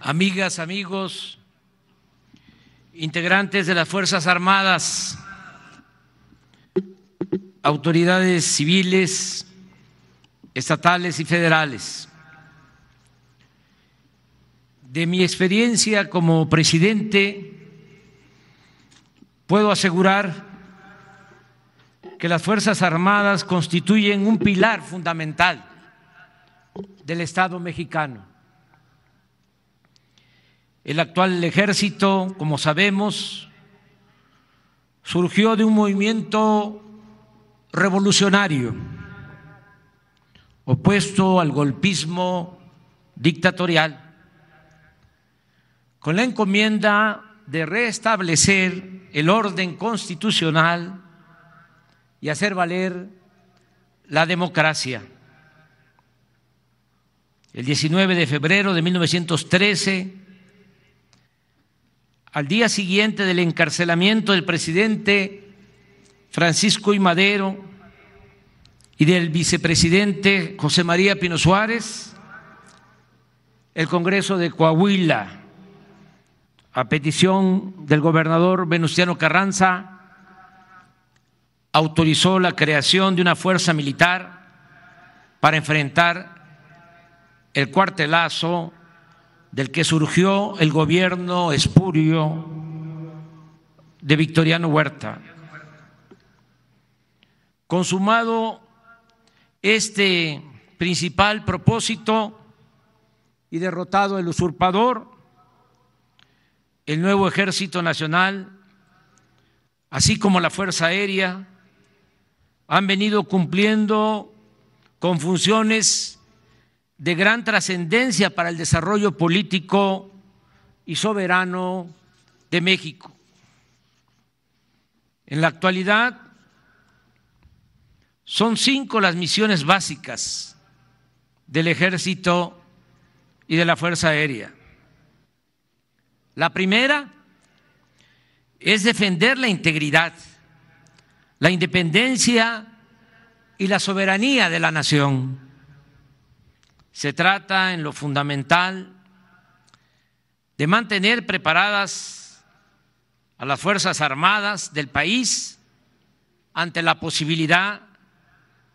amigas, amigos, integrantes de las Fuerzas Armadas, autoridades civiles, estatales y federales. De mi experiencia como presidente, puedo asegurar que las Fuerzas Armadas constituyen un pilar fundamental del Estado mexicano. El actual ejército, como sabemos, surgió de un movimiento revolucionario opuesto al golpismo dictatorial, con la encomienda de restablecer el orden constitucional y hacer valer la democracia. El 19 de febrero de 1913, al día siguiente del encarcelamiento del presidente Francisco I. Madero y del vicepresidente José María Pino Suárez, el Congreso de Coahuila, a petición del gobernador Venustiano Carranza, autorizó la creación de una fuerza militar para enfrentar el cuartelazo del que surgió el gobierno espurio de Victoriano Huerta. Consumado este principal propósito y derrotado el usurpador, el nuevo Ejército Nacional, así como la Fuerza Aérea, han venido cumpliendo con funciones de gran trascendencia para el desarrollo político y soberano de México. En la actualidad son cinco las misiones básicas del ejército y de la Fuerza Aérea. La primera es defender la integridad la independencia y la soberanía de la nación. Se trata en lo fundamental de mantener preparadas a las Fuerzas Armadas del país ante la posibilidad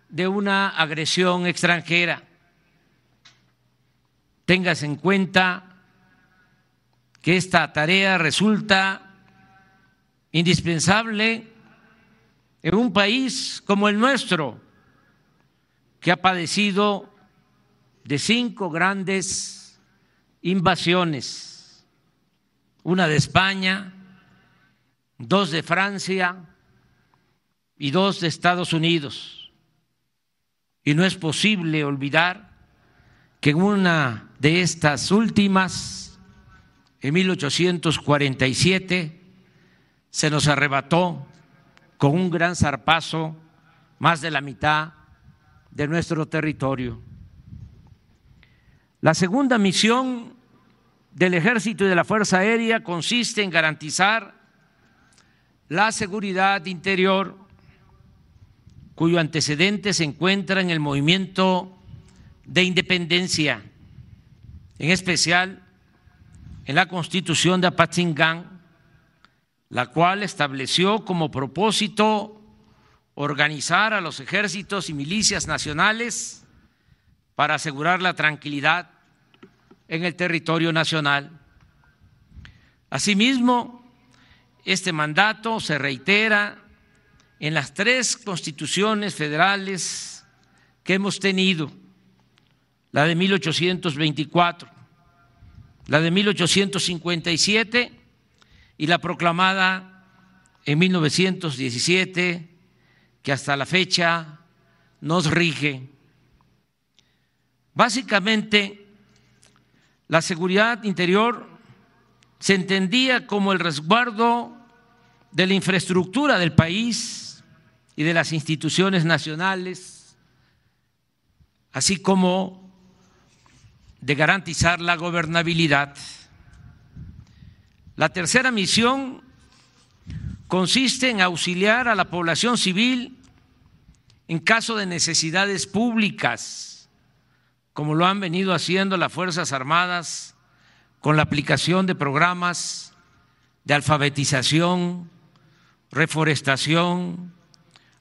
de una agresión extranjera. Tengas en cuenta que esta tarea resulta indispensable en un país como el nuestro, que ha padecido de cinco grandes invasiones, una de España, dos de Francia y dos de Estados Unidos. Y no es posible olvidar que en una de estas últimas, en 1847, se nos arrebató con un gran zarpazo más de la mitad de nuestro territorio. La segunda misión del Ejército y de la Fuerza Aérea consiste en garantizar la seguridad interior, cuyo antecedente se encuentra en el movimiento de independencia, en especial en la Constitución de Apatzingán, la cual estableció como propósito organizar a los ejércitos y milicias nacionales para asegurar la tranquilidad en el territorio nacional. Asimismo, este mandato se reitera en las tres constituciones federales que hemos tenido, la de 1824, la de 1857 y la proclamada en 1917 que hasta la fecha nos rige. Básicamente, la seguridad interior se entendía como el resguardo de la infraestructura del país y de las instituciones nacionales, así como de garantizar la gobernabilidad. La tercera misión consiste en auxiliar a la población civil en caso de necesidades públicas, como lo han venido haciendo las Fuerzas Armadas con la aplicación de programas de alfabetización, reforestación,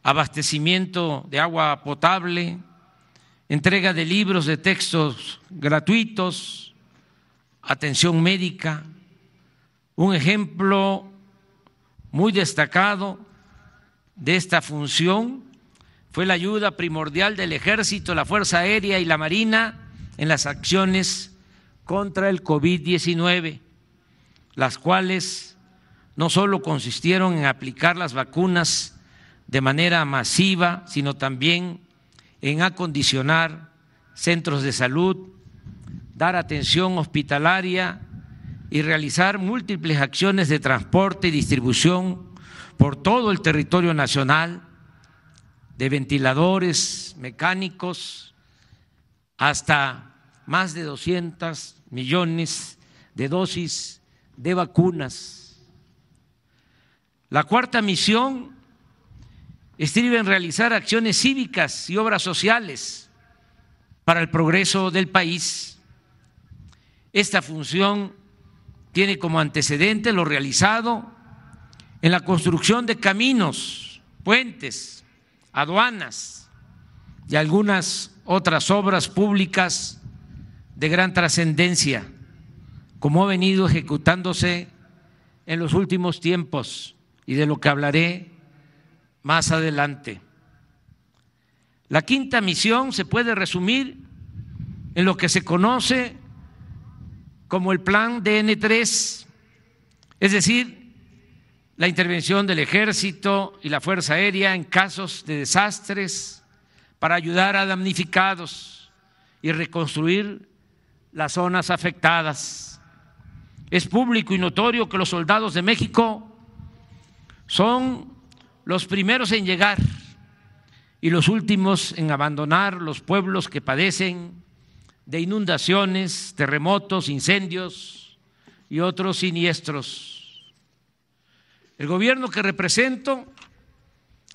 abastecimiento de agua potable, entrega de libros de textos gratuitos, atención médica. Un ejemplo muy destacado de esta función fue la ayuda primordial del ejército, la Fuerza Aérea y la Marina en las acciones contra el COVID-19, las cuales no solo consistieron en aplicar las vacunas de manera masiva, sino también en acondicionar centros de salud, dar atención hospitalaria y realizar múltiples acciones de transporte y distribución por todo el territorio nacional, de ventiladores mecánicos hasta más de 200 millones de dosis de vacunas. La cuarta misión estriba en realizar acciones cívicas y obras sociales para el progreso del país. Esta función tiene como antecedente lo realizado en la construcción de caminos, puentes, aduanas y algunas otras obras públicas de gran trascendencia, como ha venido ejecutándose en los últimos tiempos y de lo que hablaré más adelante. La quinta misión se puede resumir en lo que se conoce como el plan DN3, es decir, la intervención del ejército y la Fuerza Aérea en casos de desastres para ayudar a damnificados y reconstruir las zonas afectadas. Es público y notorio que los soldados de México son los primeros en llegar y los últimos en abandonar los pueblos que padecen de inundaciones, terremotos, incendios y otros siniestros. El gobierno que represento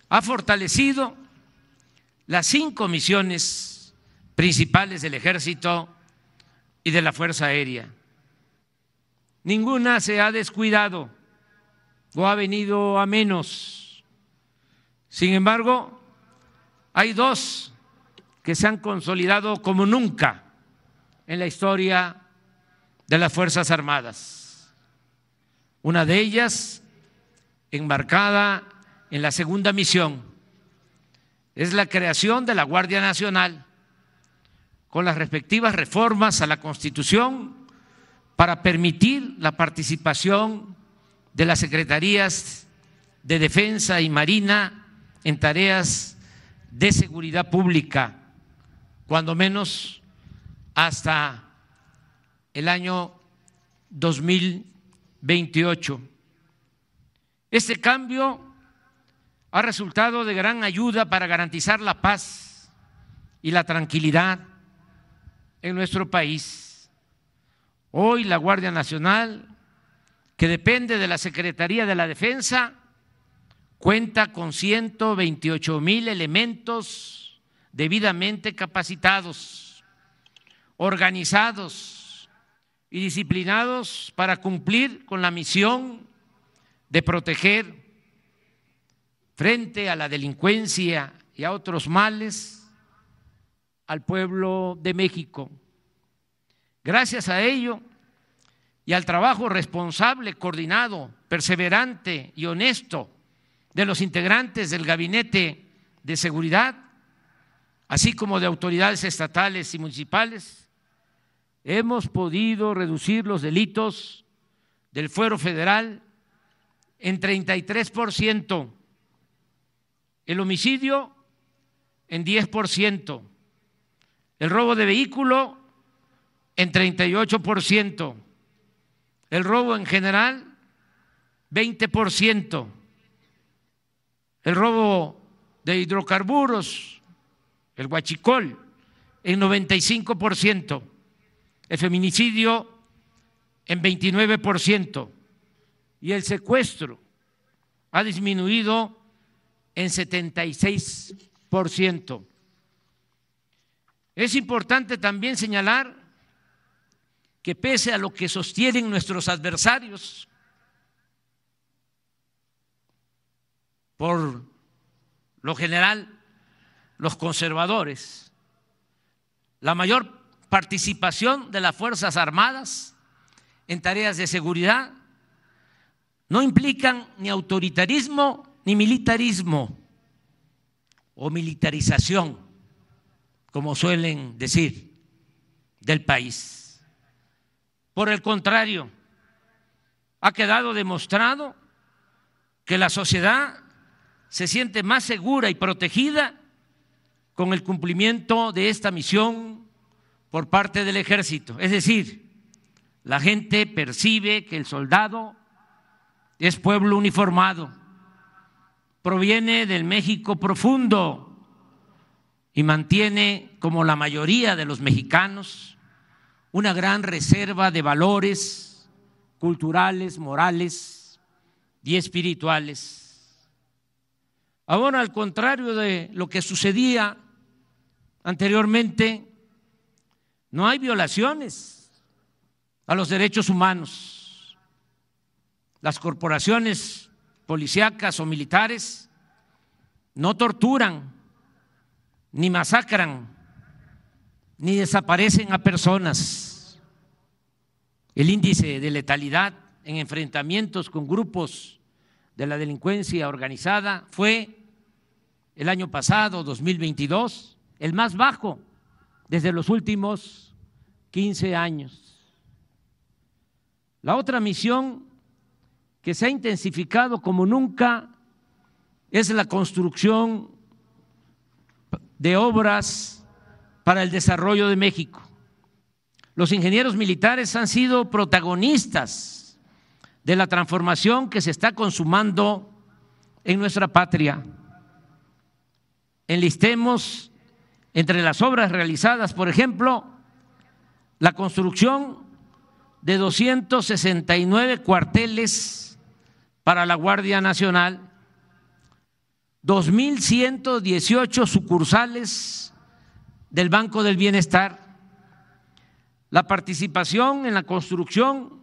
ha fortalecido las cinco misiones principales del ejército y de la Fuerza Aérea. Ninguna se ha descuidado o ha venido a menos sin embargo, hay dos que se han consolidado como nunca en la historia de las Fuerzas Armadas. Una de ellas, embarcada en la segunda misión, es la creación de la Guardia Nacional, con las respectivas reformas a la Constitución para permitir la participación de las secretarías de Defensa y Marina en tareas de seguridad pública, cuando menos hasta el año 2028. Este cambio ha resultado de gran ayuda para garantizar la paz y la tranquilidad en nuestro país. Hoy la Guardia Nacional, que depende de la Secretaría de la Defensa, cuenta con 128 mil elementos debidamente capacitados, organizados y disciplinados para cumplir con la misión de proteger frente a la delincuencia y a otros males al pueblo de México. Gracias a ello y al trabajo responsable, coordinado, perseverante y honesto de los integrantes del Gabinete de Seguridad, así como de autoridades estatales y municipales, hemos podido reducir los delitos del fuero federal en 33%, el homicidio en 10%, el robo de vehículo en 38%, el robo en general 20%, el robo de hidrocarburos, el huachicol, en 95%, el feminicidio en 29% y el secuestro ha disminuido en 76%. Es importante también señalar que pese a lo que sostienen nuestros adversarios, por lo general los conservadores, la mayor participación de las Fuerzas Armadas en tareas de seguridad no implican ni autoritarismo ni militarismo o militarización, como suelen decir, del país. Por el contrario, ha quedado demostrado que la sociedad se siente más segura y protegida con el cumplimiento de esta misión por parte del ejército. Es decir, la gente percibe que el soldado es pueblo uniformado, proviene del México profundo y mantiene, como la mayoría de los mexicanos, una gran reserva de valores culturales, morales y espirituales. Ahora, al contrario de lo que sucedía anteriormente, no hay violaciones a los derechos humanos. Las corporaciones policíacas o militares no torturan, ni masacran, ni desaparecen a personas. El índice de letalidad en enfrentamientos con grupos de la delincuencia organizada fue el año pasado, 2022, el más bajo desde los últimos 15 años. La otra misión que se ha intensificado como nunca es la construcción de obras para el desarrollo de México. Los ingenieros militares han sido protagonistas de la transformación que se está consumando en nuestra patria. Enlistemos entre las obras realizadas, por ejemplo, la construcción de 269 cuarteles para la Guardia Nacional, 2.118 sucursales del Banco del Bienestar, la participación en la construcción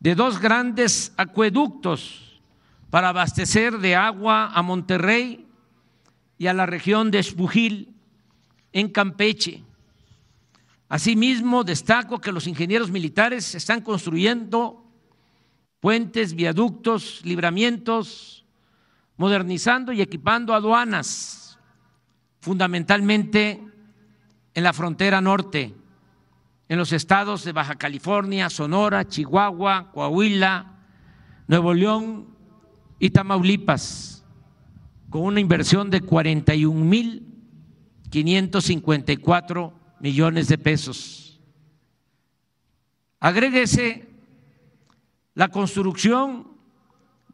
de dos grandes acueductos para abastecer de agua a Monterrey y a la región de Espujil en Campeche. Asimismo, destaco que los ingenieros militares están construyendo puentes, viaductos, libramientos, modernizando y equipando aduanas, fundamentalmente en la frontera norte, en los estados de Baja California, Sonora, Chihuahua, Coahuila, Nuevo León y Tamaulipas, con una inversión de 41 mil 554 millones de pesos. Agréguese la construcción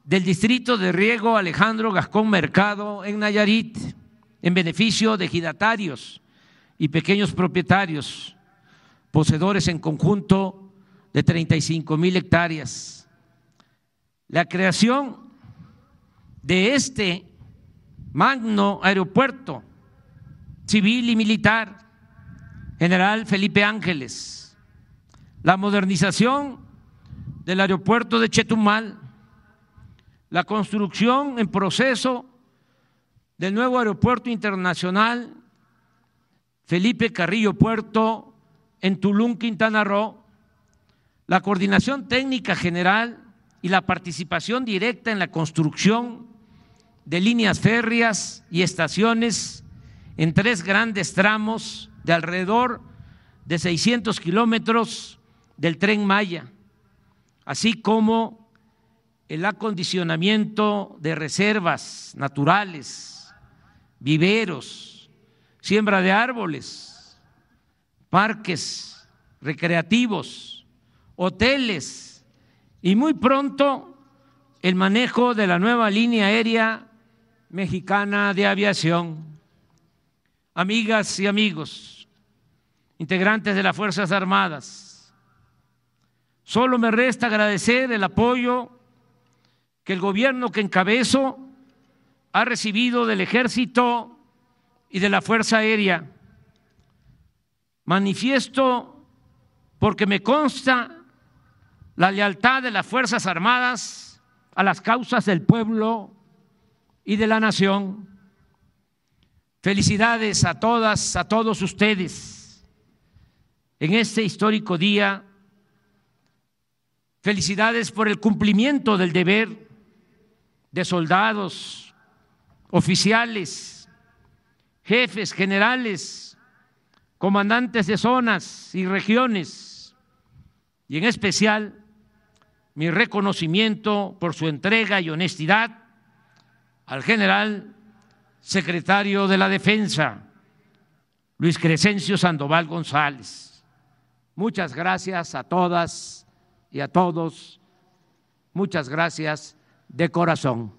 del distrito de riego Alejandro Gascón Mercado en Nayarit, en beneficio de ejidatarios y pequeños propietarios, poseedores en conjunto de 35 mil hectáreas. La creación de este magno aeropuerto civil y militar, general Felipe Ángeles, la modernización del aeropuerto de Chetumal, la construcción en proceso del nuevo aeropuerto internacional Felipe Carrillo Puerto en Tulum, Quintana Roo, la coordinación técnica general y la participación directa en la construcción de líneas férreas y estaciones en tres grandes tramos de alrededor de 600 kilómetros del tren Maya, así como el acondicionamiento de reservas naturales, viveros, siembra de árboles, parques recreativos, hoteles y muy pronto el manejo de la nueva línea aérea mexicana de aviación. Amigas y amigos, integrantes de las Fuerzas Armadas, solo me resta agradecer el apoyo que el gobierno que encabezo ha recibido del ejército y de la Fuerza Aérea. Manifiesto porque me consta la lealtad de las Fuerzas Armadas a las causas del pueblo y de la nación. Felicidades a todas, a todos ustedes en este histórico día. Felicidades por el cumplimiento del deber de soldados, oficiales, jefes generales, comandantes de zonas y regiones, y en especial mi reconocimiento por su entrega y honestidad al general secretario de la Defensa, Luis Crescencio Sandoval González. Muchas gracias a todas y a todos. Muchas gracias de corazón.